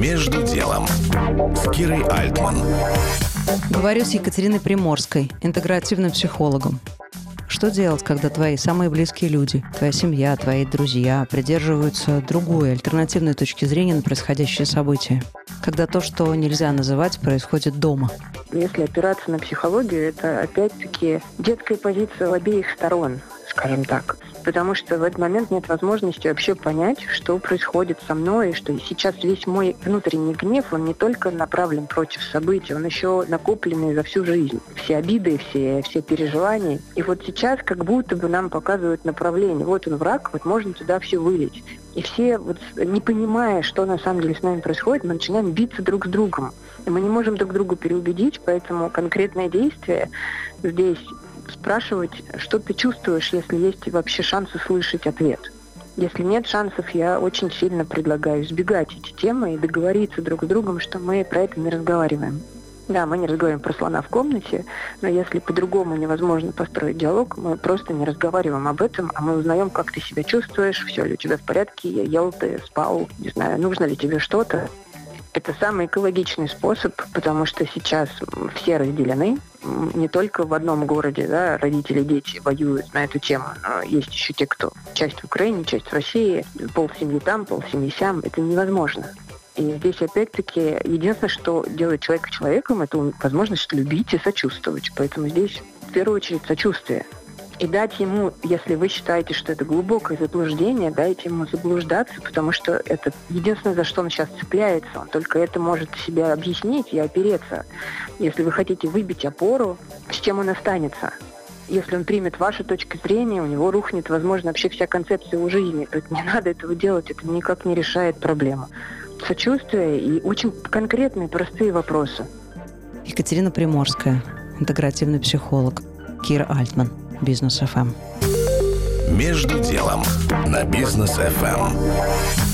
Между делом с Кирой Альтман. Говорю с Екатериной Приморской, интегративным психологом. Что делать, когда твои самые близкие люди, твоя семья, твои друзья придерживаются другой, альтернативной точки зрения на происходящее событие? Когда то, что нельзя называть, происходит дома? Если опираться на психологию, это опять-таки детская позиция обеих сторон, скажем так потому что в этот момент нет возможности вообще понять, что происходит со мной, и что сейчас весь мой внутренний гнев, он не только направлен против событий, он еще накопленный за всю жизнь. Все обиды, все, все переживания. И вот сейчас как будто бы нам показывают направление. Вот он враг, вот можно туда все вылить. И все, вот, не понимая, что на самом деле с нами происходит, мы начинаем биться друг с другом. И мы не можем друг друга переубедить, поэтому конкретное действие здесь спрашивать, что ты чувствуешь, если есть вообще шансы слышать ответ. Если нет шансов, я очень сильно предлагаю избегать эти темы и договориться друг с другом, что мы про это не разговариваем. Да, мы не разговариваем про слона в комнате, но если по-другому невозможно построить диалог, мы просто не разговариваем об этом, а мы узнаем, как ты себя чувствуешь, все ли у тебя в порядке, ел ты, спал, не знаю, нужно ли тебе что-то. Это самый экологичный способ, потому что сейчас все разделены. Не только в одном городе да, родители дети воюют на эту тему, но есть еще те, кто часть в Украине, часть в России, пол семьи там, пол семьи сям. Это невозможно. И здесь, опять-таки, единственное, что делает человека человеком, это возможность любить и сочувствовать. Поэтому здесь в первую очередь сочувствие и дать ему, если вы считаете, что это глубокое заблуждение, дайте ему заблуждаться, потому что это единственное, за что он сейчас цепляется. Он только это может себя объяснить и опереться. Если вы хотите выбить опору, с чем он останется? Если он примет вашу точку зрения, у него рухнет, возможно, вообще вся концепция его жизни. Есть не надо этого делать, это никак не решает проблему. Сочувствие и очень конкретные, простые вопросы. Екатерина Приморская, интегративный психолог. Кира Альтман. Бизнес ФМ. Между делом на Бизнес ФМ.